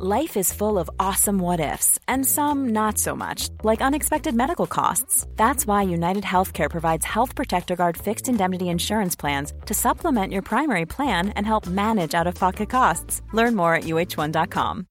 Life is full of awesome what ifs, and some not so much, like unexpected medical costs. That's why United Healthcare provides Health Protector Guard fixed indemnity insurance plans to supplement your primary plan and help manage out of pocket costs. Learn more at uh1.com.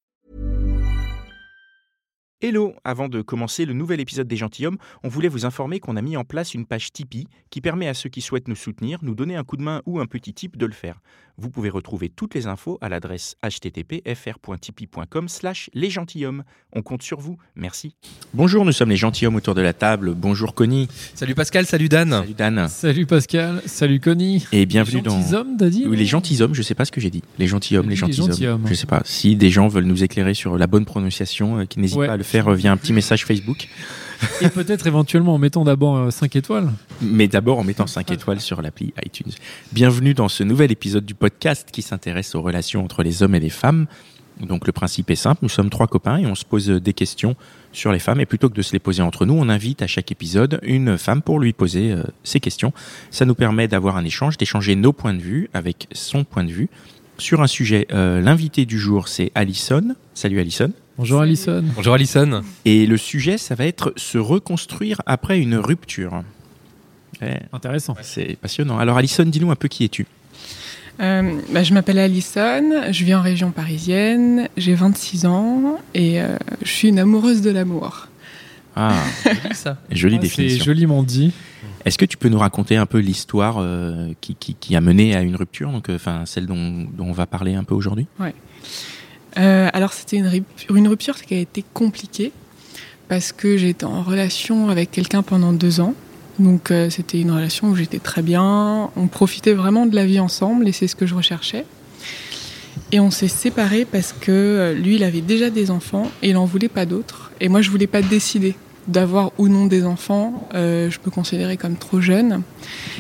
Hello Avant de commencer le nouvel épisode des Gentilhommes, on voulait vous informer qu'on a mis en place une page Tipeee qui permet à ceux qui souhaitent nous soutenir, nous donner un coup de main ou un petit tip de le faire. Vous pouvez retrouver toutes les infos à l'adresse http://fr.tipeee.com slash les gentilshommes. On compte sur vous, merci. Bonjour, nous sommes les gentilshommes autour de la table. Bonjour Connie. Salut Pascal, salut Dan. Salut Dan. Salut Pascal, salut Connie. Et bienvenue les dans... gentilshommes, t'as dit Oui, les gentilshommes, je sais pas ce que j'ai dit. Les gentilshommes, les les gentilshommes. gentilshommes. Je sais pas. Si des gens veulent nous éclairer sur la bonne prononciation, euh, qui n'hésitent Ouais. pas à le faire euh, via un petit message Facebook. Et peut-être éventuellement en mettant d'abord 5 étoiles. mais d'abord en mettant 5 étoiles sur l'appli iTunes. Bienvenue dans ce nouvel épisode du podcast qui s'intéresse aux relations entre les hommes et les femmes. Donc le principe est simple, nous sommes trois copains et on se pose des questions sur les femmes et plutôt que de se les poser entre nous, on invite à chaque épisode une femme pour lui poser euh, ses questions. Ça nous permet d'avoir un échange, d'échanger nos points de vue avec son point de vue sur un sujet. Euh, L'invité du jour c'est Alison. Salut Alison. Bonjour Alison. Bonjour Alison. Et le sujet ça va être se reconstruire après une rupture. Ouais. Intéressant. C'est passionnant. Alors Alison, dis-nous un peu qui es-tu Euh, bah, je m'appelle Alison, je vis en région parisienne, j'ai 26 ans et euh, je suis une amoureuse de l'amour. Ah, Joli ça. jolie Ah, C'est joliment dit. Est-ce que tu peux nous raconter un peu l'histoire euh, qui, qui, qui a mené à une rupture, donc euh, enfin celle dont, dont on va parler un peu aujourd'hui? Euh, alors c'était une, rup- une rupture qui a été compliquée parce que j'étais en relation avec quelqu'un pendant deux ans. Donc euh, c'était une relation où j'étais très bien, on profitait vraiment de la vie ensemble et c'est ce que je recherchais. Et on s'est séparés parce que euh, lui il avait déjà des enfants et il n'en voulait pas d'autres. Et moi je voulais pas décider d'avoir ou non des enfants, euh, je me considérais comme trop jeune.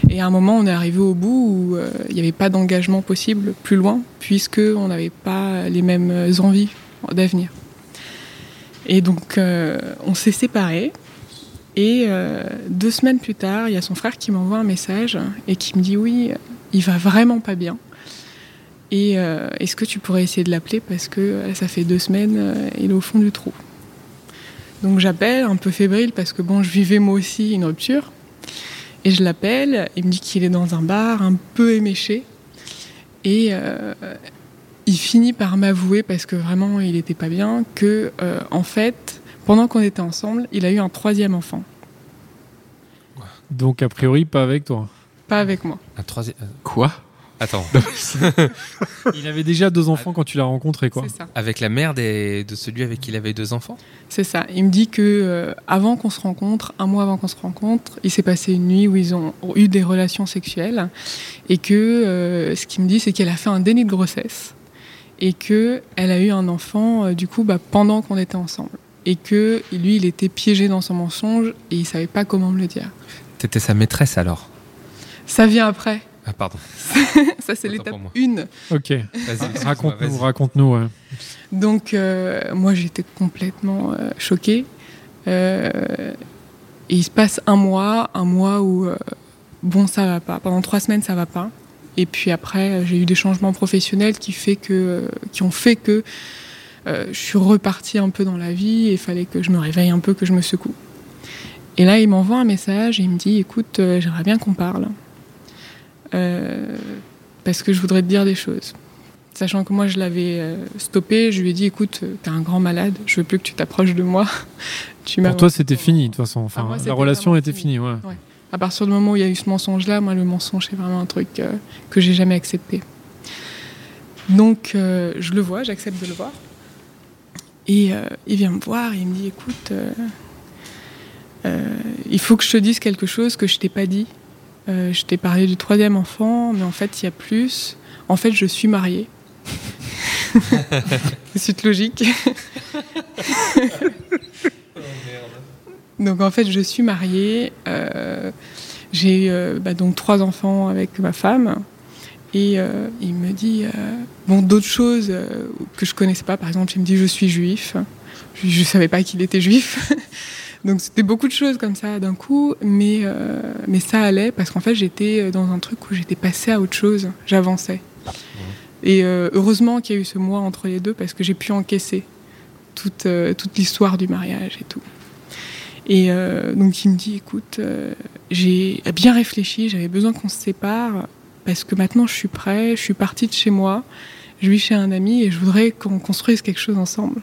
Et à un moment, on est arrivé au bout où euh, il n'y avait pas d'engagement possible plus loin, puisque on n'avait pas les mêmes envies d'avenir. Et donc, euh, on s'est séparés. Et deux semaines plus tard, il y a son frère qui m'envoie un message et qui me dit oui, il va vraiment pas bien. Et est-ce que tu pourrais essayer de l'appeler parce que ça fait deux semaines, il est au fond du trou? Donc j'appelle, un peu fébrile parce que bon, je vivais moi aussi une rupture. Et je l'appelle, il me dit qu'il est dans un bar un peu éméché. Et euh, il finit par m'avouer, parce que vraiment il n'était pas bien, que euh, en fait, pendant qu'on était ensemble, il a eu un troisième enfant. Donc a priori pas avec toi. Pas avec moi. Un troisième. euh, Quoi? Attends. Il avait déjà deux enfants quand tu l'as rencontré quoi. C'est ça. Avec la mère des- de celui avec qui il avait deux enfants? C'est ça. Il me dit que euh, avant qu'on se rencontre, un mois avant qu'on se rencontre, il s'est passé une nuit où ils ont eu des relations sexuelles et que euh, ce qu'il me dit, c'est qu'elle a fait un déni de grossesse et que elle a eu un enfant euh, du coup bah, pendant qu'on était ensemble et que lui, il était piégé dans son mensonge et il savait pas comment me le dire. T'étais sa maîtresse alors? Ça vient après. Ah pardon. Ça, c'est l'étape pour moi. 1. Ok. Vas-y, excuse-moi, Raconte-nous, raconte-nous. ouais. Donc, euh, moi, j'étais complètement euh, choquée. Euh, et il se passe un mois, un mois où, euh, bon, ça va pas. Pendant trois semaines, ça va pas. Et puis après, euh, j'ai eu des changements professionnels qui, fait que, euh, qui ont fait que euh, je suis repartie un peu dans la vie et il fallait que je me réveille un peu, que je me secoue. Et là, il m'envoie un message et il me dit Écoute, euh, j'aimerais bien qu'on parle. Parce que je voudrais te dire des choses. Sachant que moi, je l'avais euh, stoppé, je lui ai dit Écoute, euh, t'es un grand malade, je veux plus que tu t'approches de moi. tu Pour toi c'était fini de toute façon. Enfin, moi, la relation était fini. finie. Ouais. À partir du moment où il y a eu ce mensonge-là, moi, le mensonge, c'est vraiment un truc euh, que j'ai jamais accepté. Donc, euh, je le vois, j'accepte de le voir. Et euh, il vient me voir et il me dit Écoute, il faut que je te dise quelque chose que je t'ai pas dit. Euh, je t'ai parlé du troisième enfant, mais en fait, il y a plus. En fait, je suis mariée. C'est logique. Donc en fait, je suis mariée. euh, j'ai euh, bah, donc trois enfants avec ma femme. Et euh, il me dit bon d'autres choses que je connaissais pas. Par exemple, il me dit je suis juif. Je, ne savais pas qu'il était juif. Donc c'était beaucoup de choses comme ça d'un coup, mais euh, mais ça allait parce qu'en fait j'étais dans un truc où j'étais passée à autre chose. J'avançais. Et euh, heureusement qu'il y a eu ce mois entre les deux parce que j'ai pu encaisser toute, euh, toute l'histoire du mariage et tout. Et euh, donc il me dit, écoute, euh, j'ai bien réfléchi, j'avais besoin qu'on se sépare parce que maintenant je suis prêt, je suis partie de chez moi, je vis chez un ami et je voudrais qu'on construise quelque chose ensemble.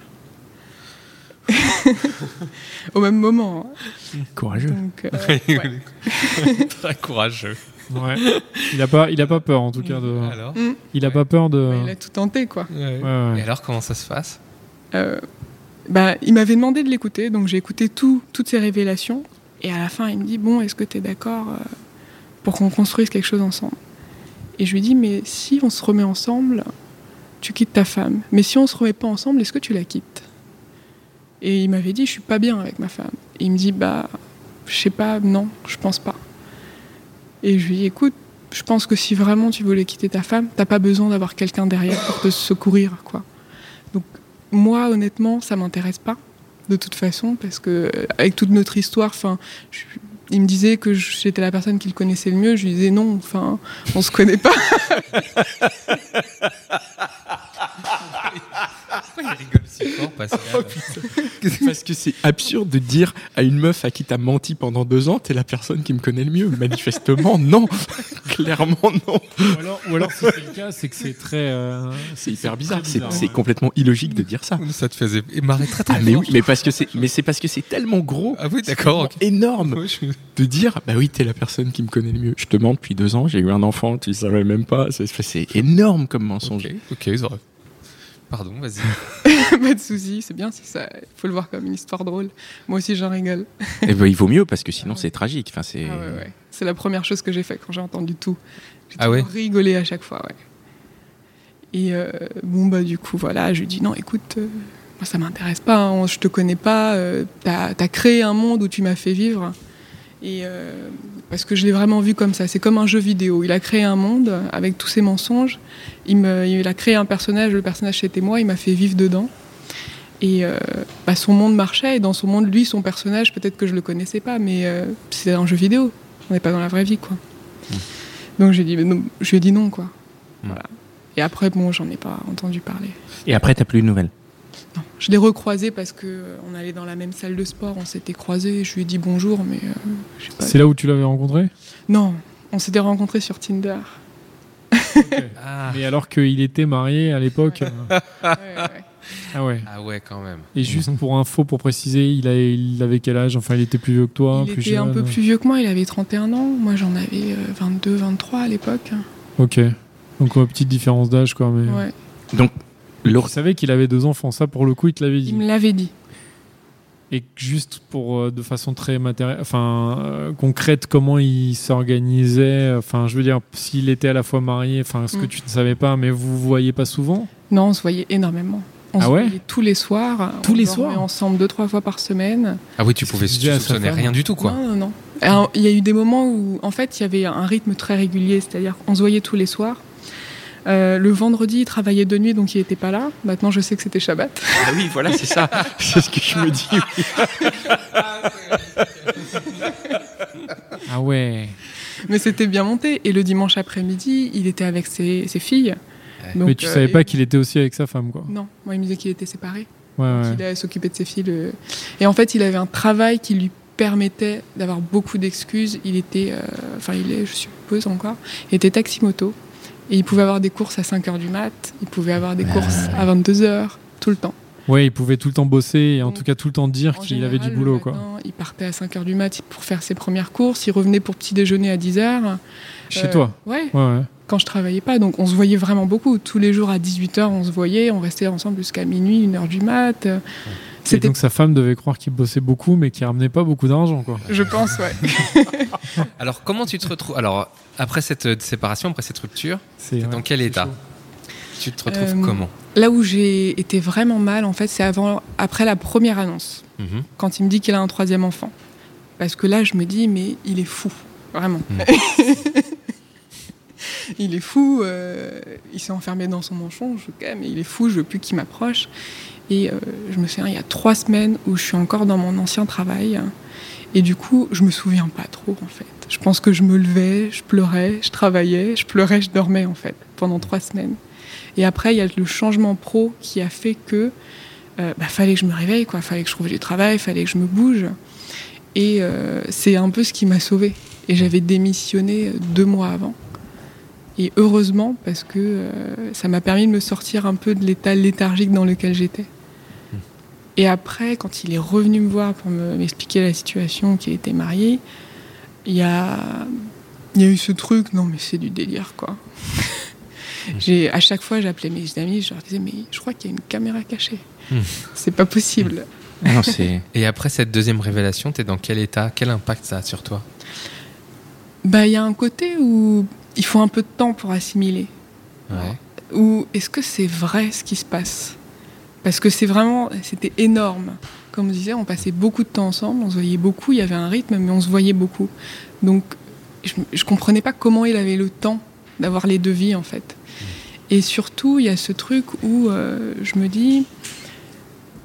Au même moment. hein. Courageux. Donc, euh, ouais. Très courageux. Ouais. Il a pas, il a pas peur en tout cas de. Alors Mm. Il a pas peur de. Il a tout tenté, quoi. Ouais. Ouais, ouais. Et alors, comment ça se passe? Euh, bah, il m'avait demandé de l'écouter, donc j'ai écouté tout, toutes ces révélations. Et à la fin, il me dit Bon, est-ce que tu es d'accord euh, pour qu'on construise quelque chose ensemble? Et je lui dis Mais si on se remet ensemble, tu quittes ta femme. Mais si on se remet pas ensemble, est-ce que tu la quittes? Et il m'avait dit Je suis pas bien avec ma femme. Et il me dit Bah, je sais pas, non, je pense pas. Et je lui dis Écoute, je pense que si vraiment tu voulais quitter ta femme, t'as pas besoin d'avoir quelqu'un derrière pour te secourir, quoi. Donc, moi, honnêtement, ça m'intéresse pas, de toute façon, parce que euh, avec toute notre histoire, enfin, il me disait que j'étais la personne qu'il connaissait le mieux. Je lui disais non, enfin, on se connaît pas. Pourquoi il rigole? Si fort, Pascal Parce que c'est absurde de dire à une meuf à qui t'as menti pendant deux ans, t'es la personne qui me connaît le mieux. Manifestement, non. Clairement, non. Ou alors, ou alors si c'est le cas, c'est que c'est très. euh, C'est hyper bizarre. très C'est bizarre, c'est ouais. complètement illogique de dire ça. Ça te faisait marrer très très Ah, mais fort. oui, mais parce que c'est, mais c'est parce que c'est tellement gros. Ah oui, d'accord. ok. Énorme Ouais, je- de dire bah oui t'es la personne qui me connaît le mieux je te mens depuis deux ans j'ai eu un enfant tu savais même pas c'est, c'est énorme comme mensonge Ok, ok, ils auraient- Pardon, vas-y. pas de souci, c'est bien, c'est ça. Il faut le voir comme une histoire drôle. Moi aussi, j'en rigole. et ben il vaut mieux parce que sinon c'est tragique enfin c'est Ah ouais, ouais. C'est la première chose que j'ai fait quand j'ai entendu tout. J'ai Ah rigolé à chaque fois, ouais. Et euh, bon, bah, du coup, voilà, je lui dis non, écoute, euh, moi, ça m'intéresse pas, hein, je te connais pas, euh, t'as as créé un monde où tu m'as fait vivre. Et euh, parce que je l'ai vraiment vu comme ça, c'est comme un jeu vidéo. Il a créé un monde avec tous ses mensonges. Il, me, il a créé un personnage, le personnage c'était moi, il m'a fait vivre dedans. Et euh, bah, son monde marchait, et dans son monde, lui, son personnage, peut-être que je le connaissais pas, mais euh, c'est un jeu vidéo. On n'est pas dans la vraie vie, quoi. Donc j'ai dit, non, je lui ai dit non, quoi. Voilà. Et après, bon, j'en ai pas entendu parler. et après t'as plus de nouvelles Non, je l'ai recroisé parce que euh, on allait dans la même salle de sport, on s'était croisés, je lui ai dit bonjour, mais euh, je sais pas. C'est là où tu l'avais rencontré? Non, on s'était rencontrés sur Tinder. Ah. Mais alors qu'il était marié à l'époque. Ouais. euh, Ouais, ouais. Ah ouais. ah ouais, quand même. Et juste pour info, pour préciser, il, a, il avait quel âge? Enfin, il était plus vieux que toi, Il plus était un peu plus vieux que moi, il avait 31 ans, moi j'en avais euh, 22, 23 à l'époque. Ok. Donc, ouais, petite différence d'âge, quoi. Mais... Ouais. donc Tu Laure- savais qu'il avait deux enfants, ça pour le coup, il te l'avait dit. Il me l'avait dit. Et juste pour euh, de façon très matérielle, enfin euh, concrète, comment il s'organisait. Enfin, je veux dire, s'il était à la fois marié, enfin, ce que Mm. tu ne savais pas, mais vous vous voyez pas souvent? Non, on se voyait énormément. On Ah se ouais? voyait tous les soirs. Tous on les soirs? ensemble deux, trois fois par semaine. Ah oui, tu pouvais tu femme rien du tout, quoi. Non, non, non. Alors, Il y a eu des moments où, en fait, il y avait un rythme très régulier, c'est-à-dire qu'on se voyait tous les soirs. Euh, le vendredi, il travaillait de nuit, donc il n'était pas là. Maintenant, je sais que c'était Shabbat. ah oui voilà c'est ça c'est ce que je me dis oui. Ah ouais. Mais c'était bien monté. Et le dimanche après-midi, il était avec ses, ses filles. Donc, mais tu euh, savais et- pas qu'il était aussi avec sa femme, quoi. Non, moi, il me disait qu'il était séparé. Ouais, ouais. qu'il allait s'occuper de ses filles. le- Et en fait, il avait un travail qui lui permettait d'avoir beaucoup d'excuses. Il était, euh, enfin, il est, je suppose encore, il était taxi-moto. Et il pouvait avoir des courses à 5h du mat, il pouvait avoir des courses à 22h, tout le temps. Ouais, il pouvait tout le temps bosser et en Mm. tout cas tout le temps dire qu'il avait du boulot, quoi. Il partait à 5h du mat pour faire ses premières courses, il revenait pour petit déjeuner à 10h. Chez Euh, toi. Ouais, Ouais, ouais. quand je travaillais pas. Donc on se voyait vraiment beaucoup. Tous les jours à 18h, on se voyait, on restait ensemble jusqu'à minuit, 1h du mat. Et donc sa femme devait croire qu'il bossait beaucoup, mais qu'il ramenait pas beaucoup d'argent, quoi. je pense, ouais. Alors, comment tu te retrouves Alors, après cette euh, séparation, après cette rupture, C'est t'es ouais, dans quel état chaud. tu te retrouves Euh, comment Là où j'ai été vraiment mal, en fait, c'est avant, après la première annonce, Mhm. quand il me dit qu'il a un troisième enfant. Parce que là, je me dis, mais il est fou, vraiment. il est fou, euh, il s'est enfermé dans son manchon, je, mais il est fou, je veux plus qu'il m'approche. Et euh, je me souviens, il y a trois semaines où je suis encore dans mon ancien travail. Et du coup, je me souviens pas trop, en fait. Je pense que je me levais, je pleurais, je travaillais, je pleurais, je dormais, en fait, pendant trois semaines. Et après, il y a le changement pro qui a fait que euh, bah, fallait que je me réveille, quoi. Fallait que je trouve du travail, fallait que je me bouge. Et euh, c'est un peu ce qui m'a sauvée. Et j'avais démissionné deux mois avant. Et heureusement, parce que euh, ça m'a permis de me sortir un peu de l'état léthargique dans lequel j'étais. Et après, quand il est revenu me voir pour me- m'expliquer la situation, qu'il était marié, il y a, il y a eu ce truc, non mais c'est du délire quoi. J'ai, à chaque fois, j'appelais mes amis, je leur disais, mais je crois qu'il y a une caméra cachée. Hmm. C'est pas possible. Ah non, Et après cette deuxième révélation, t'es dans quel état? Quel impact ça a sur toi? Bah, il y a un côté où il faut un peu de temps pour assimiler. Ouais. Ou est-ce que c'est vrai ce qui se passe? Parce que c'est vraiment, c'était énorme. Comme on disait, on passait beaucoup de temps ensemble, on se voyait beaucoup, il y avait un rythme, mais on se voyait beaucoup. Donc, je, je comprenais pas comment il avait le temps d'avoir les deux vies, en fait. Et surtout, il y a ce truc où euh, je me dis,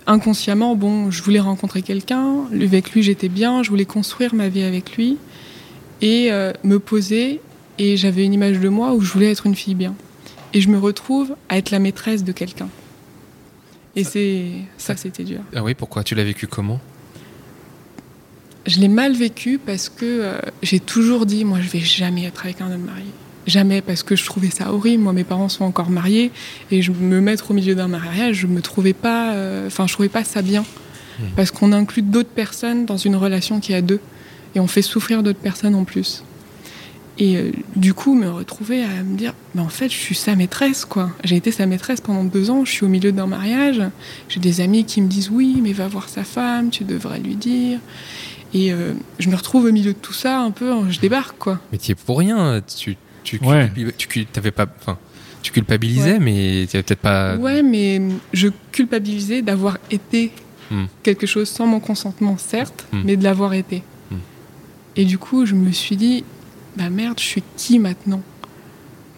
inconsciemment, bon, je voulais rencontrer quelqu'un, avec lui j'étais bien, je voulais construire ma vie avec lui, et euh, me poser, et j'avais une image de moi où je voulais être une fille bien et je me retrouve à être la maîtresse de quelqu'un. Et c'est ça, c'était dur. Ah oui, pourquoi Tu l'as vécu comment? Je l'ai mal vécu parce que euh, j'ai toujours dit, moi, je vais jamais être avec un homme marié. Jamais, parce que je trouvais ça horrible. Moi, mes parents sont encore mariés et je me mettre au milieu d'un mariage, je me trouvais pas, euh, enfin, je trouvais pas ça bien, parce qu'on inclut d'autres personnes dans une relation qui est à deux et on fait souffrir d'autres personnes en plus. Et euh, du coup, me retrouver à me dire, mais en fait, je suis sa maîtresse, quoi. J'ai été sa maîtresse pendant deux ans, je suis au milieu d'un mariage. J'ai des amis qui me disent, oui, mais va voir sa femme, tu devrais lui dire. Et euh, je me retrouve au milieu de tout ça, un peu, je débarque, quoi. Mais tu es pour rien. Tu, tu, Ouais. tu, t'avais pas, enfin, tu culpabilisais, Ouais. mais tu peut-être pas. Ouais, mais je culpabilisais d'avoir été Hmm. quelque chose sans mon consentement, certes, Hmm. mais de l'avoir été. Hmm. Et du coup, je me suis dit, bah merde, je suis qui maintenant?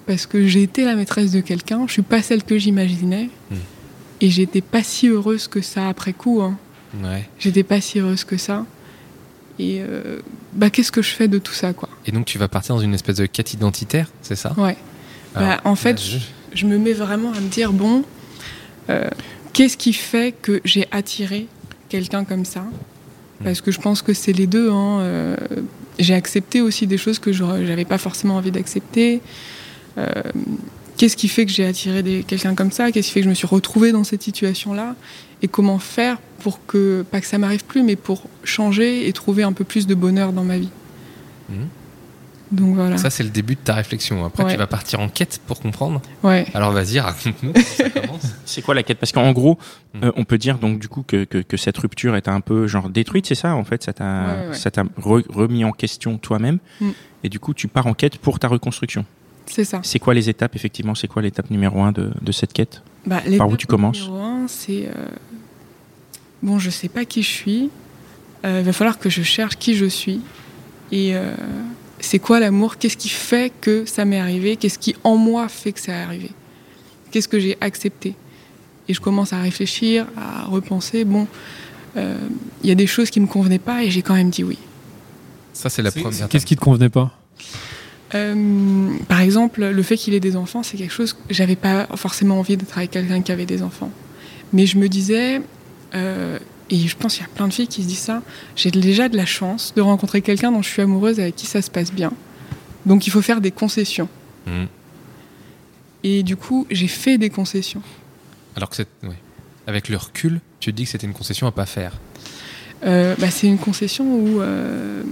Parce que j'ai été la maîtresse de quelqu'un, je suis pas celle que j'imaginais, Hmm. et j'étais pas si heureuse que ça après coup. Hein. Ouais. J'étais pas si heureuse que ça. Et euh, bah qu'est-ce que je fais de tout ça, quoi? Et donc tu vas partir dans une espèce de quête identitaire, c'est ça? Ouais. Bah, en fait, là, je- je me mets vraiment à me dire bon, euh, qu'est-ce qui fait que j'ai attiré quelqu'un comme ça? Parce que je pense que c'est les deux. hein, euh, j'ai accepté aussi des choses que je n'avais pas forcément envie d'accepter. Euh, qu'est-ce qui fait que j'ai attiré quelqu'un comme ça? Qu'est-ce qui fait que je me suis retrouvée dans cette situation-là? Et comment faire pour que, pas que ça m'arrive plus, mais pour changer et trouver un peu plus de bonheur dans ma vie? Mhm. Donc voilà. Ça, c'est le début de ta réflexion. Après, Ouais. tu vas partir en quête pour comprendre. ouais. Alors, vas-y, raconte-nous. c'est quoi la quête? Parce qu'en gros, Mm. euh, on peut dire donc du coup que, que, que cette rupture est un peu genre détruite, c'est ça en fait? Ça t'a Ouais, ouais. ça t'a re- remis en question toi-même Mm. et du coup tu pars en quête pour ta reconstruction. C'est ça. C'est quoi les étapes effectivement? C'est quoi l'étape numéro un de, de cette quête? Bah, Par où tu commences? Numéro un, c'est euh, bon, je sais pas qui je suis. Euh, il va falloir que je cherche qui je suis et euh, c'est quoi l'amour? Qu'est-ce qui fait que ça m'est arrivé? Qu'est-ce qui en moi fait que ça est arrivé? Qu'est-ce que j'ai accepté? Et je commence à réfléchir, à repenser. Bon, euh, il y a des choses qui me convenaient pas et j'ai quand même dit oui. Ça, c'est la première. Qu'est-ce qui te convenait pas? Euh, par exemple, le fait qu'il ait des enfants, c'est quelque chose que j'avais pas forcément envie d'être avec quelqu'un qui avait des enfants. Mais je me disais, euh, et je pense qu'il y a plein de filles qui se disent ça, j'ai déjà de la chance de rencontrer quelqu'un dont je suis amoureuse avec qui ça se passe bien. Donc il faut faire des concessions. Mhm. Et du coup, j'ai fait des concessions. Alors que c'est. ouais. Avec le recul, tu te dis que c'était une concession à pas faire. Euh, bah, c'est une concession où euh,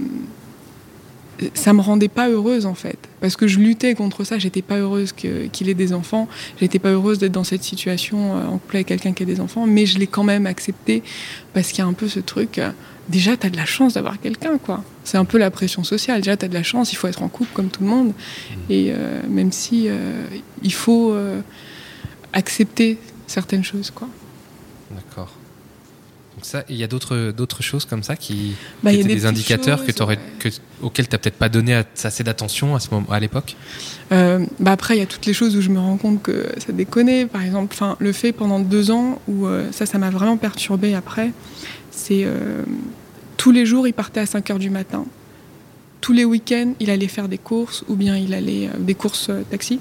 ça me rendait pas heureuse en fait, parce que je luttais contre ça. J'étais pas heureuse qu'il ait des enfants. J'étais pas heureuse d'être dans cette situation euh, en couple avec quelqu'un qui a des enfants, mais je l'ai quand même accepté parce qu'il y a un peu ce truc. euh, déjà, t'as de la chance d'avoir quelqu'un, quoi. C'est un peu la pression sociale. Déjà, t'as de la chance. Il faut être en couple comme tout le monde, et euh, même si euh, il faut euh, accepter certaines choses, quoi. D'accord. Donc ça, il y a d'autres d'autres choses comme ça qui, Bah, qui étaient des indicateurs choses, que, auxquels tu n'as peut-être pas donné assez d'attention à ce moment, à l'époque. Euh, bah après, il y a toutes les choses où je me rends compte que ça déconnait. Par exemple, enfin, le fait pendant deux ans où euh, ça, ça m'a vraiment perturbé après, c'est euh, tous les jours, il partait à 5 heures du matin. tous les week-ends, il allait faire des courses, ou bien il allait euh, des courses taxi,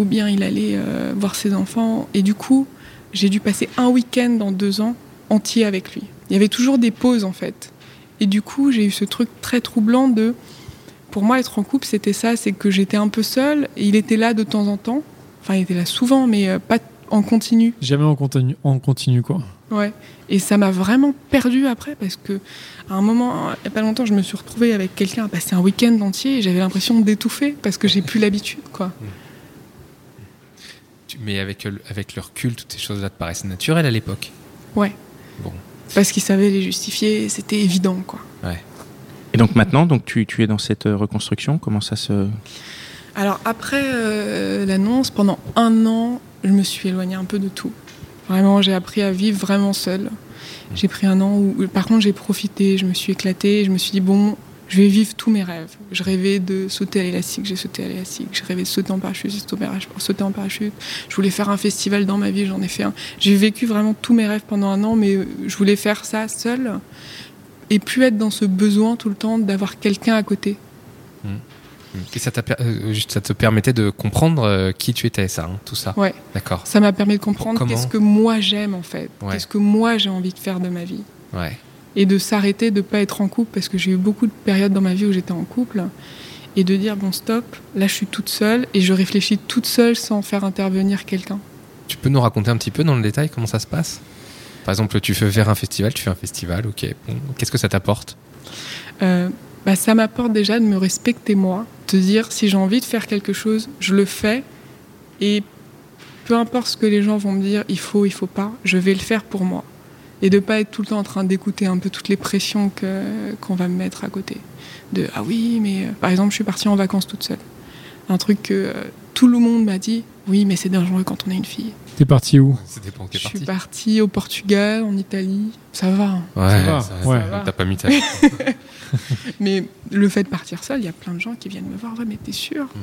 ou bien il allait voir ses enfants. Et du coup, j'ai dû passer un week-end dans deux ans entier avec lui. Il y avait toujours des pauses en fait. Et du coup, j'ai eu ce truc très troublant de, pour moi, être en couple, c'était ça, c'est que j'étais un peu seule, et il était là de temps en temps. Enfin, il était là souvent, mais euh, pas en continu. Jamais en continu, en continu quoi. Ouais. Et ça m'a vraiment perdu après parce que à un moment, il n'y a pas longtemps, je me suis retrouvée avec quelqu'un à passer un week-end entier et j'avais l'impression d'étouffer parce que j'ai plus l'habitude, quoi. Tu- Mais avec, le- avec le recul, toutes ces choses-là te paraissent naturelles à l'époque. Ouais. Bon. Parce qu'il savait les justifier, c'était évident, quoi. Et donc maintenant, donc tu, tu es dans cette euh, reconstruction. Comment ça se Alors après euh, l'annonce, pendant un an, je me suis éloignée un peu de tout. Vraiment, j'ai appris à vivre vraiment seule. J'ai pris un an où, par contre, j'ai profité, je me suis éclatée, je me suis dit, bon, je vais vivre tous mes rêves. Je rêvais de sauter à l'élastique, j'ai sauté à l'élastique. Je rêvais de sauter en parachute, j'ai sauté en parachute-. Je voulais faire un festival dans ma vie, j'en ai fait un. J'ai vécu vraiment tous mes rêves pendant un an, mais euh, je voulais faire ça seule et plus être dans ce besoin tout le temps d'avoir quelqu'un à côté. Et ça, t'a per- euh, ça te permettait de comprendre euh, qui tu étais, ça, hein, tout ça. Ouais. D'accord. Ça m'a permis de comprendre qu'est-ce que moi j'aime en fait, Ouais. qu'est-ce que moi j'ai envie de faire de ma vie. Ouais. Et de s'arrêter de pas être en couple, parce que j'ai eu beaucoup de périodes dans ma vie où j'étais en couple, et de dire bon stop, là je suis toute seule, et je réfléchis toute seule sans faire intervenir quelqu'un. Tu peux nous raconter un petit peu dans le détail comment ça se passe? Par exemple, tu fais faire un festival, tu fais un festival, ok. Bon, Qu'est-ce que ça t'apporte? Euh, bah, ça m'apporte déjà de me respecter moi, de dire si j'ai envie de faire quelque chose, je le fais, et peu importe ce que les gens vont me dire, il faut, il faut pas, je vais le faire pour moi. Et de pas être tout le temps en train d'écouter un peu toutes les pressions que- qu'on va me mettre à côté. De ah oui, mais euh, par exemple, je suis partie en vacances toute seule. Un truc que euh, tout le monde m'a dit, oui, mais c'est dangereux quand on est une fille. T'es parti où? T'es Je suis partie? au Portugal, en Italie, ça va. hein. Ouais, Ça va, ça- ouais. ça va, T'as pas mis ta. Mais le fait de partir seule, il y a plein de gens qui viennent me voir. Ouais, mais t'es sûre? Hmm.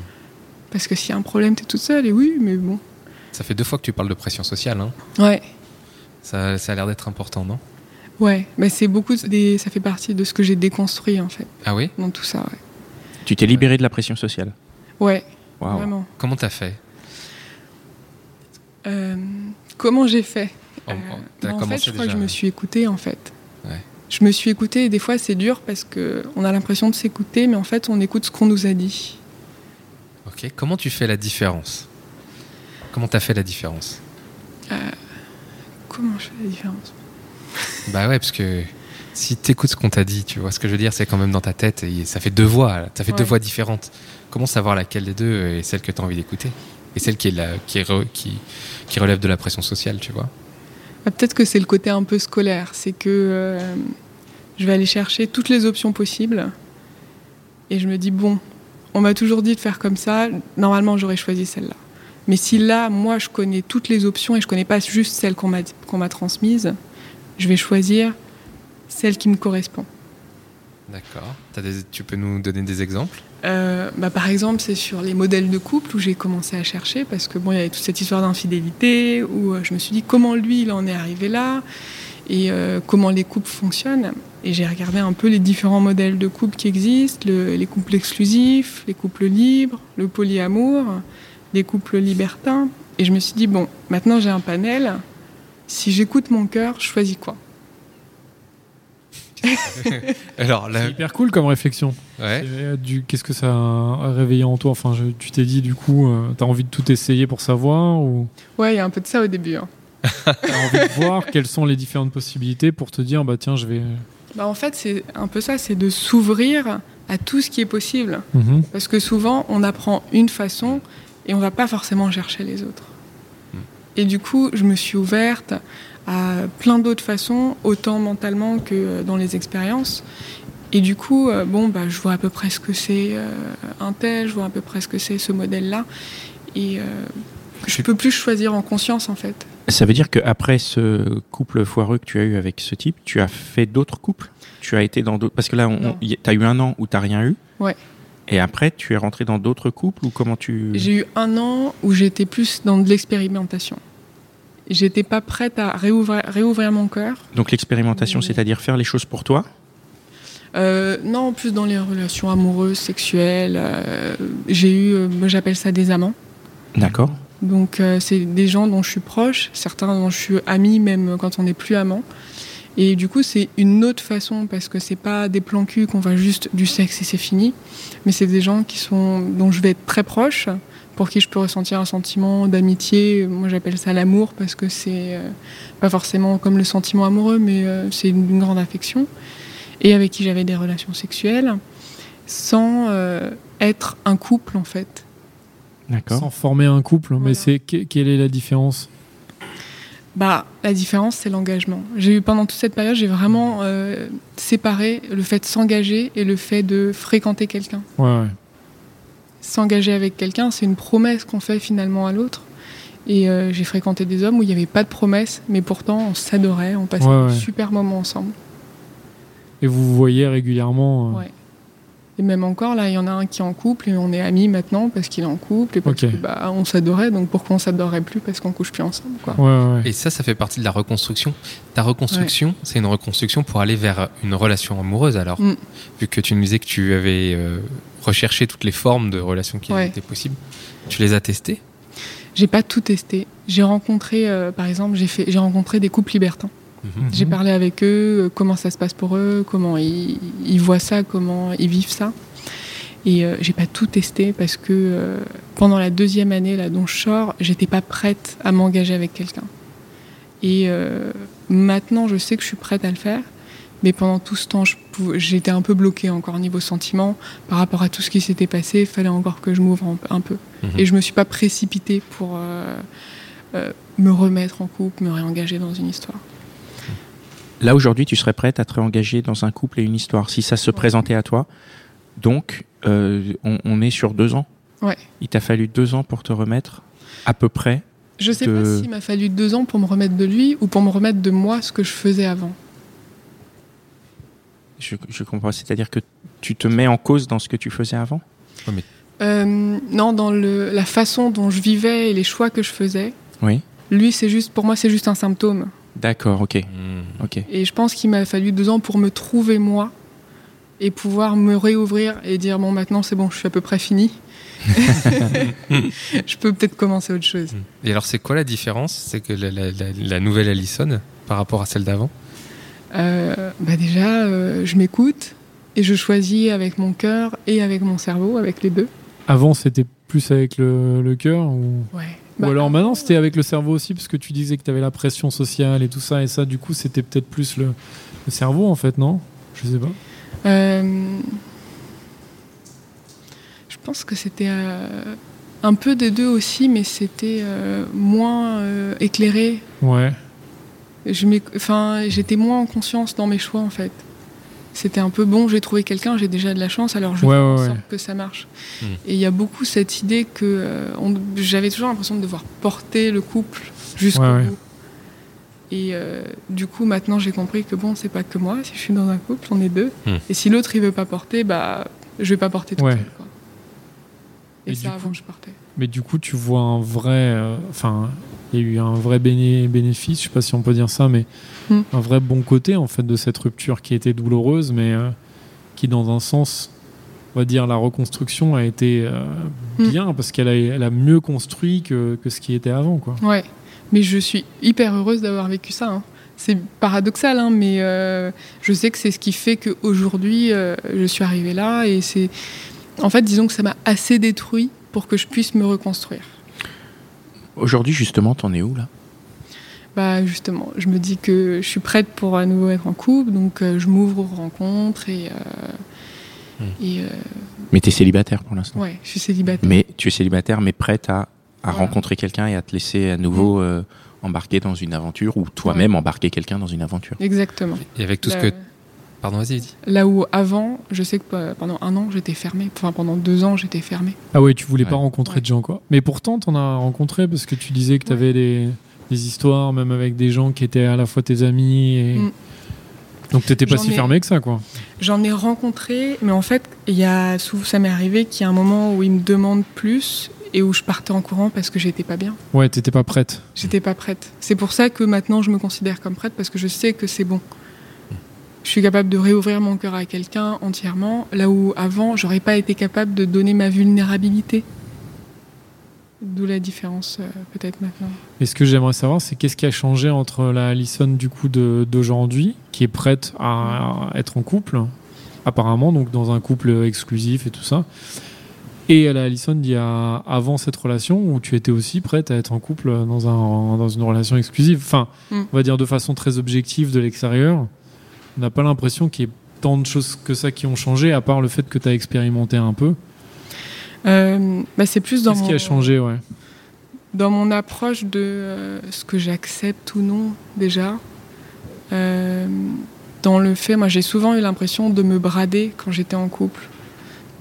Parce que s'il y a un problème, t'es toute seule. Et oui, mais bon. ça fait deux fois que tu parles de pression sociale. Hein. Ouais, Ça, ça a l'air d'être important, non? Ouais. Mais c'est beaucoup. Des... Ça fait partie de ce que j'ai déconstruit en fait Ah oui? Dans tout ça. Ouais. Tu t'es libéré de la pression sociale. Ouais, Waouh. vraiment. Comment t'as fait? Euh, comment j'ai fait? En- en- Euh, bah, En fait, je crois que je me suis écoutée en fait. Ouais. Je me suis écoutée et des fois c'est dur parce que on a l'impression de s'écouter, mais en fait on écoute ce qu'on nous a dit. Ok. Comment tu fais la différence? Comment t'as fait la différence? Comment je fais la différence Bah ouais, parce que si t'écoutes ce qu'on t'a dit, tu vois ce que je veux dire, c'est quand même dans ta tête et ça fait deux voix, ça fait deux voix différentes. Comment savoir laquelle des deux est celle que t'as envie d'écouter et celle qui est la, qui, est re- qui, qui relève de la pression sociale, tu vois? Bah, Peut-être que c'est le côté un peu scolaire, c'est que euh, je vais aller chercher toutes les options possibles et je me dis bon, on m'a toujours dit de faire comme ça, normalement j'aurais choisi celle-là. Mais si là, moi, je connais toutes les options et je connais pas juste celle qu'on m'a m'a transmise, je vais choisir celle qui me correspond. D'accord. Tu peux nous donner des exemples? Euh, bah, par exemple, c'est sur les modèles de couple où j'ai commencé à chercher parce que bon, il y avait toute cette histoire d'infidélité où euh, je me suis dit comment lui il en est arrivé là et euh, comment les couples fonctionnent. Et j'ai regardé un peu les différents modèles de couple qui existent, le- les couples exclusifs, les couples libres, le polyamour, les couples libertins. Et je me suis dit bon, maintenant j'ai un panel. Si j'écoute mon cœur, je choisis quoi Alors C'est hyper cool comme réflexion. ouais. Euh, du- Qu'est-ce que ça a réveillé en toi Enfin, je- tu t'es dit du coup, euh, t'as envie de tout essayer pour savoir ou? Ouais, il y a un peu de ça au début. hein. t'as envie de voir quelles sont les différentes possibilités pour te dire bah tiens je vais. Bah, en fait, c'est un peu ça, c'est de s'ouvrir à tout ce qui est possible. Mhm. Parce que souvent, on apprend une façon et on va pas forcément chercher les autres. Mm. Et du coup, je me suis ouverte à plein d'autres façons, autant mentalement que euh, dans les expériences. Et du coup, euh, bon, bah, je vois à peu près ce que c'est euh, un tel, je vois à peu près ce que c'est ce modèle-là. Et euh, je peux plus choisir en conscience, en fait. Ça veut dire qu'après ce couple foireux que tu as eu avec ce type, tu as fait d'autres couples? Tu as été dans d'autres? Parce que là, tu as eu un an où tu rien eu? Ouais. Et après, tu es rentré dans d'autres couples ou comment tu. J'ai eu un an où j'étais plus dans de l'expérimentation. J'étais pas prête à réouvrir, réouvrir mon cœur. Donc l'expérimentation, c'est-à-dire faire les choses pour toi Euh, non, plus dans les relations amoureuses, sexuelles. euh, j'ai eu, euh, j'appelle ça des amants. D'accord. Donc euh, c'est des gens dont je suis proche, certains dont je suis amie même quand on n'est plus amant. Et du coup c'est une autre façon parce que c'est pas des plans cul qu'on va juste du sexe et c'est fini, mais c'est des gens qui sont dont je vais être très proche, pour qui je peux ressentir un sentiment d'amitié. Moi j'appelle ça l'amour parce que c'est euh, pas forcément comme le sentiment amoureux, mais euh, c'est une, une grande affection. Et avec qui j'avais des relations sexuelles sans euh, être un couple en fait. D'accord. Sans former un couple. Mais c'est que- quelle est la différence? Bah, la différence, c'est l'engagement. J'ai eu pendant toute cette période, j'ai vraiment euh, séparé le fait de s'engager et le fait de fréquenter quelqu'un. Ouais, ouais. S'engager avec quelqu'un, c'est une promesse qu'on fait finalement à l'autre. Et euh, j'ai fréquenté des hommes où il n'y avait pas de promesse, mais pourtant on s'adorait, on passait Ouais, un ouais. super moment ensemble. Et vous vous voyez régulièrement. euh, Ouais. Et même encore, là, il y en a un qui est en couple et on est amis maintenant parce qu'il est en couple et parce que bah, on s'adorait. Donc pourquoi on s'adorerait plus parce qu'on couche plus ensemble quoi. Ouais. Et ça, ça fait partie de la reconstruction. Ta reconstruction, c'est une reconstruction pour aller vers une relation amoureuse alors. Mm. Vu que tu nous disais que tu avais euh, recherché toutes les formes de relations qui Ouais. étaient possibles, tu les as testées? J'ai pas tout testé. J'ai rencontré, euh, par exemple, j'ai fait, j'ai rencontré des couples libertins. Mhm. J'ai parlé avec eux, euh, comment ça se passe pour eux, comment ils, ils voient ça, comment ils vivent ça. Et euh, j'ai pas tout testé parce que euh, pendant la deuxième année là dont je sors, j'étais pas prête à m'engager avec quelqu'un. Et euh, maintenant, je sais que je suis prête à le faire. Mais pendant tout ce temps, j'étais un peu bloquée encore niveau sentiment par rapport à tout ce qui s'était passé. Il fallait encore que je m'ouvre un, peu. Mhm. Et je me suis pas précipitée pour me remettre en couple, me réengager dans une histoire. Là, aujourd'hui, tu serais prête à te réengager dans un couple et une histoire si ça se présentait à toi. Donc, euh, on, on est sur deux ans. Ouais. Il t'a fallu deux ans pour te remettre, à peu près. Je sais de- pas s'il m'a fallu deux ans pour me remettre de lui ou pour me remettre de moi ce que je faisais avant. Je, je comprends. C'est-à-dire que tu te mets en cause dans ce que tu faisais avant? Euh, non, dans le, la façon dont je vivais et les choix que je faisais, Oui. lui, c'est juste, pour moi, c'est juste un symptôme. D'accord, ok. Mhm. ok. Et je pense qu'il m'a fallu deux ans pour me trouver moi et pouvoir me réouvrir et dire bon, maintenant c'est bon, je suis à peu près fini. je peux peut-être commencer autre chose. Et alors, c'est quoi la différence? C'est que la, la- la- la nouvelle Allison par rapport à celle d'avant? Euh, bah déjà, euh, je m'écoute et je choisis avec mon cœur et avec mon cerveau, avec les deux. Avant, c'était plus avec le, le cœur ou... Ouais. Ou Bah, alors avant, maintenant, c'était avec le cerveau aussi, parce que tu disais que tu avais la pression sociale et tout ça, et ça, du coup, c'était peut-être plus le, le cerveau, en fait, non? Je sais pas. Euh, je pense que c'était euh, un peu des deux aussi, mais c'était euh, moins euh, éclairé. Ouais. J'étais moins en conscience dans mes choix en fait. C'était un peu bon, j'ai trouvé quelqu'un, j'ai déjà de la chance, alors je Ouais, fais en ouais, ouais. sorte que ça marche. Mm. Et il y a beaucoup cette idée que euh, on- j'avais toujours l'impression de devoir porter le couple jusqu'au Ouais, ouais. bout. Et euh, du coup, maintenant, j'ai compris que bon, c'est pas que moi. Si je suis dans un couple, on est deux. Mm. Et si l'autre il veut pas porter, bah, je vais pas porter tout Ouais. seul. Quoi. Et, Et ça, du avant, coup- je portais. Mais du coup, tu vois un vrai. euh, Enfin, il y a eu un vrai béné- bénéfice, je sais pas si on peut dire ça, mais Hmm. un vrai bon côté, en fait, de cette rupture qui était douloureuse, mais euh, qui, dans un sens, on va dire, la reconstruction a été euh, Hmm. bien, parce qu'elle a, elle a mieux construit que, que ce qui était avant, quoi. Ouais, mais je suis hyper heureuse d'avoir vécu ça. hein. C'est paradoxal, hein, mais euh, je sais que c'est ce qui fait qu'aujourd'hui, je suis arrivée là. Et c'est. En fait, disons que ça m'a assez détruit pour que je puisse me reconstruire. Aujourd'hui, justement, t'en es où là? Bah, justement, je me dis que je suis prête pour à nouveau être en couple, donc euh, je m'ouvre aux rencontres et. euh, Hmm. et euh, Mais t'es célibataire pour l'instant? ouais, je suis célibataire. Mais tu es célibataire, mais prête à, à Voilà. rencontrer quelqu'un et à te laisser à nouveau euh, embarquer dans une aventure ou toi-même embarquer quelqu'un dans une aventure. Exactement. Et avec tout ce que. Pardon, vas-y, vas-y. Là où avant, je sais que euh, pendant un an, j'étais fermée. Enfin, pendant deux ans, j'étais fermée. Ah ouais, tu voulais pas rencontrer Ouais. de gens, quoi. Mais pourtant, t'en as rencontré parce que tu disais que Ouais. t'avais des, des histoires, même avec des gens qui étaient à la fois tes amis. Et... Mm. Donc t'étais pas si ai- fermé que ça, quoi. J'en ai rencontré, mais en fait, il y a souvent, ça m'est arrivé qu'il y a un moment où ils me demandent plus et où je partais en courant parce que j'étais pas bien. Ouais, t'étais pas prête. J'étais pas prête. C'est pour ça que maintenant je me considère comme prête parce que je sais que c'est bon. Je suis capable de réouvrir mon cœur à quelqu'un entièrement, là où avant, j'aurais pas été capable de donner ma vulnérabilité. D'où la différence euh, peut-être maintenant. Et ce que j'aimerais savoir, c'est qu'est-ce qui a changé entre la Alison du coup d'aujourd'hui, qui est prête à être en couple, apparemment, donc dans un couple exclusif et tout ça, et la Alison d'il y a avant cette relation où tu étais aussi prête à être en couple dans, un, dans une relation exclusive. Enfin, Mm. on va dire de façon très objective de l'extérieur. On n'a pas l'impression qu'il y ait tant de choses que ça qui ont changé, à part le fait que tu as expérimenté un peu. Euh, bah, c'est plus dans Qu'est-ce mon, qui a changé, ouais? dans mon approche de euh, ce que j'accepte ou non déjà. Euh, dans le fait, moi j'ai souvent eu l'impression de me brader quand j'étais en couple,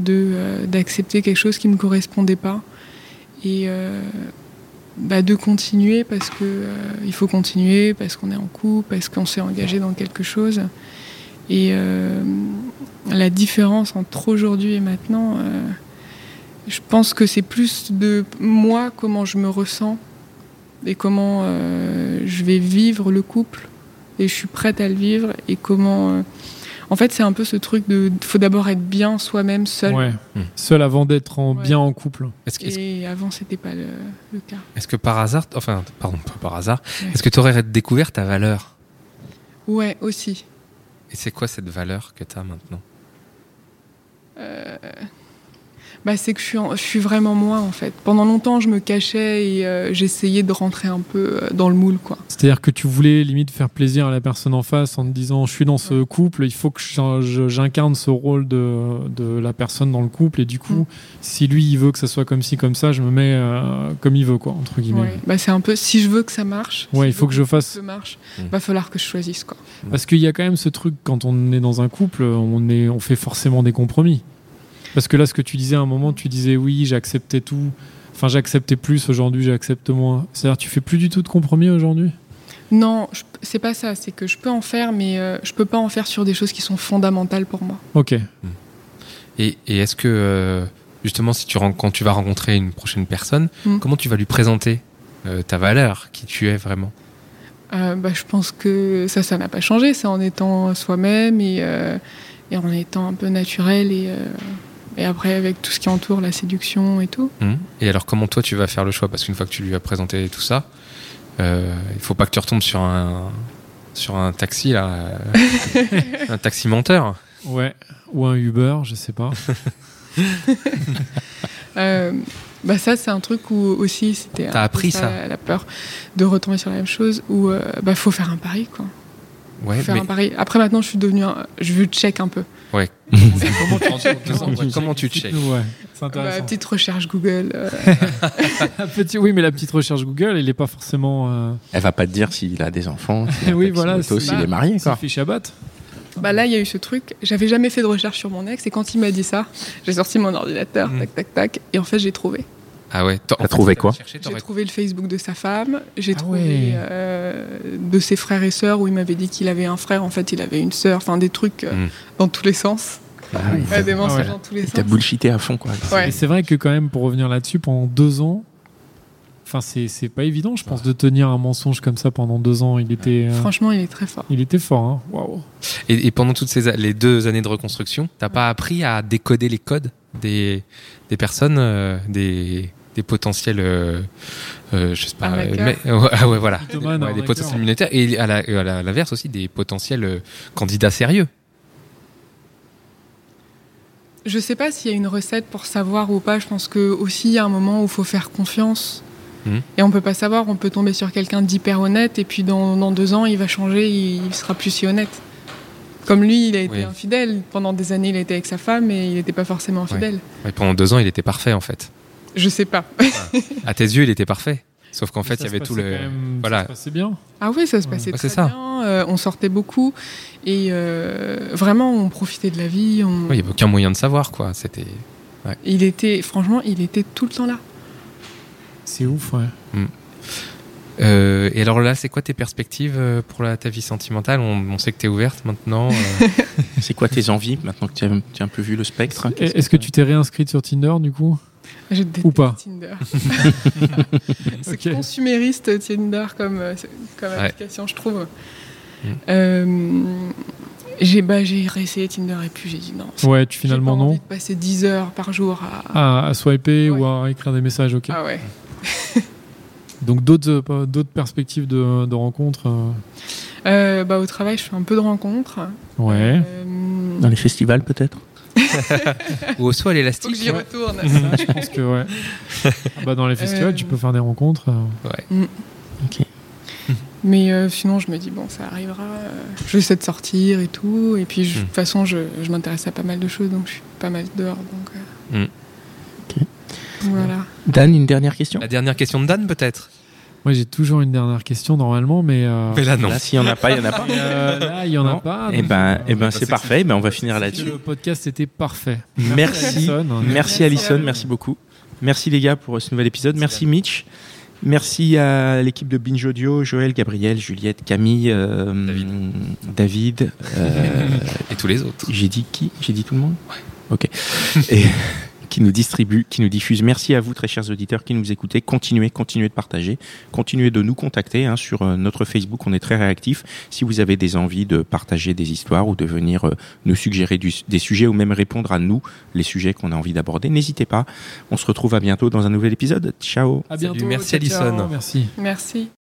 euh, d'accepter quelque chose qui me correspondait pas et bah, de continuer parce que euh, il faut continuer parce qu'on est en couple, parce qu'on s'est engagé dans quelque chose. Et euh, la différence entre aujourd'hui et maintenant. euh, je pense que c'est plus de moi, comment je me ressens et comment je vais vivre le couple et je suis prête à le vivre et comment. En fait, c'est un peu ce truc de. faut d'abord être bien soi-même seul. Ouais. Hmm. Seul avant d'être en- Ouais. bien en couple. Est-ce que, est-ce- Et avant, c'était pas le, le cas. est-ce que par hasard, enfin, pardon, pas par hasard, Ouais. est-ce que tu aurais découvert ta valeur? Ouais, aussi. Et c'est quoi cette valeur que tu as maintenant? Euh, Bah, c'est que je suis, en- je suis vraiment moi en fait. Pendant longtemps, je me cachais et euh, j'essayais de rentrer un peu euh, dans le moule, quoi. C'est-à-dire que tu voulais limite faire plaisir à la personne en face en te disant je suis dans ce couple, il faut que j'incarne ce rôle de, de la personne dans le couple et du coup, Mm. si lui il veut que ça soit comme ci comme ça, je me mets euh, comme il veut quoi entre guillemets. Ouais. Bah, c'est un peu. Si je veux que ça marche. Ouais, si il faut que je fasse- Ça marche. Mm. Va falloir que je choisisse, quoi. Parce qu'il y a quand même ce truc quand on est dans un couple, on est on fait forcément des compromis. Parce que là ce que tu disais à un moment, tu disais oui, j'acceptais tout. Enfin, j'acceptais plus aujourd'hui, j'accepte moins. C'est-à-dire, tu fais plus du tout de compromis aujourd'hui? Non, je- c'est pas ça. C'est que je peux en faire, mais euh, je peux pas en faire sur des choses qui sont fondamentales pour moi. Ok. Et, et est-ce que, euh, justement, si tu, quand tu vas rencontrer une prochaine personne, Mm. comment tu vas lui présenter euh, ta valeur, qui tu es vraiment? Euh, bah, je pense que ça, ça n'a pas changé. C'est en étant soi-même et, euh, et en étant un peu naturel et, euh, et après avec tout ce qui entoure la séduction et tout. Hmm Et alors, comment toi tu vas faire le choix? Parce qu'une fois que tu lui as présenté tout ça, euh, il faut pas que tu retombes sur un sur un taxi là, un taxi menteur. Ouais. Ou un Uber, je sais pas. Euh, bah ça, c'est un truc où aussi c'était. T'as appris ça La, la peur de retomber sur la même chose où euh, bah faut faire un pari quoi. Ouais, faire mais un pari. Après maintenant, je suis devenue, un- je veux check un peu. ouais. Comment tu check Ouais, c'est Bah, petite recherche Google. euh, petit- oui, mais la petite recherche Google, il est pas forcément. Euh... Elle va pas te dire s'il a des enfants, s'il Oui, voilà, s'il est marié. Ça Quoi. fait Shabbat. Bah là, il y a eu ce truc. J'avais jamais fait de recherche sur mon ex et quand il m'a dit ça, j'ai sorti mon ordinateur, Mm. tac, tac, tac, et en fait, j'ai trouvé. Ah ouais. T'as T'as trouvé quoi J'ai trouvé le Facebook de sa femme, j'ai Ah trouvé ouais. euh, de ses frères et sœurs où il m'avait dit qu'il avait un frère, en fait, il avait une sœur, enfin des trucs euh, Mm. dans tous les sens. Ah oui. Ouais, des mensonges ouais. dans tous les T'as sens. bullshité à fond, quoi. Ouais. Et c'est vrai que quand même, pour revenir là-dessus, pendant deux ans, enfin, c'est c'est pas évident, je pense, de tenir un mensonge comme ça pendant deux ans. Il était, euh, Franchement, il est très fort. il était fort. Hein. Waouh. Et, et pendant toutes ces les deux années de reconstruction, t'as pas appris à décoder les codes des des personnes, euh, des des potentiels, euh, euh, je sais pas, mais- ouais, ah ouais, voilà, Ouais, des potentiels militaires et à la- à la- l'inverse aussi des potentiels euh, candidats sérieux. Je sais pas s'il y a une recette pour savoir ou pas. Je pense que aussi il y a un moment où il faut faire confiance. Mhm. Et on peut pas savoir. On peut tomber sur quelqu'un d'hyper honnête et puis dans, dans deux ans il va changer. Il, il sera plus si honnête. Comme lui, il a été Oui. infidèle pendant des années. Il était avec sa femme et il n'était pas forcément fidèle. Et pendant deux ans, il était parfait en fait. Je sais pas. À tes yeux, il était parfait. Sauf qu'en fait, il y avait tout le. quand même- voilà. Ça se passait bien. Ah oui, ça se passait Ouais, très c'est ça. bien. euh, on sortait beaucoup et euh, vraiment on profitait de la vie. On... Ouais, il n'y avait aucun moyen de savoir quoi. C'était. Il était, franchement, il était tout le temps là. C'est ouf, ouais. Euh, et alors là, c'est quoi tes perspectives pour la, ta vie sentimentale? On, on sait que tu es ouverte maintenant. euh, C'est quoi tes envies maintenant que tu as, as un peu vu le spectre hein, Est-ce que tu t'es réinscrite sur Tinder du coup? Je déteste Ou pas Tinder. C'est consumériste Tinder comme, euh, Ouais. application, je trouve. Mm. Euh, J'ai bah, j'ai réessayé Tinder et puis j'ai dit non. Ouais, tu j'ai finalement pas envie non. de passer 10 heures par jour à. Ah, à swiper ou à écrire des messages, ok. Ah ouais. Donc d'autres euh, d'autres perspectives de, de rencontres. euh, Euh, bah, au travail, je fais un peu de rencontres. Ouais. Euh, Dans les festivals peut-être? Ou au soit faut que l'élastique. j'y retourne. Ça, je pense que ouais. Ah bah, dans les festivals, Euh, tu peux faire des rencontres. euh. Mais euh, sinon, je me dis, bon, ça arrivera. euh, J'essaie de sortir et tout. Et puis, je- de Mm. toute façon, je, je m'intéresse à pas mal de choses, donc je suis pas mal dehors. Donc, euh, Mm. Ok. Voilà. Dan, une dernière question? La dernière question de Dan, peut-être? Moi, j'ai toujours une dernière question normalement, mais. euh, Mais là, non. Là, s'il n'y en a pas, il n'y en a pas. euh, là, il y en a pas. Eh ben, euh, eh ben c'est parfait. Eh ben, on va finir là-dessus. Le podcast était parfait. Merci. Alison. Merci Alison, merci beaucoup. Merci les gars pour ce nouvel épisode. Merci Mitch. Merci à l'équipe de Binge Audio, Joël, Gabriel, Juliette, Camille, euh, David. David, euh, Et tous les autres. j'ai dit qui? J'ai dit tout le monde? Ok. Et qui nous distribue, qui nous diffuse. Merci à vous, très chers auditeurs, qui nous écoutez. Continuez, continuez de partager. Continuez de nous contacter hein, sur euh, notre Facebook. On est très réactifs. Si vous avez des envies de partager des histoires ou de venir euh, nous suggérer du- des sujets ou même répondre à nous les sujets qu'on a envie d'aborder, n'hésitez pas. On se retrouve à bientôt dans un nouvel épisode. Ciao À Salut, bientôt. merci, ciao, ciao. Alison. Merci. Merci.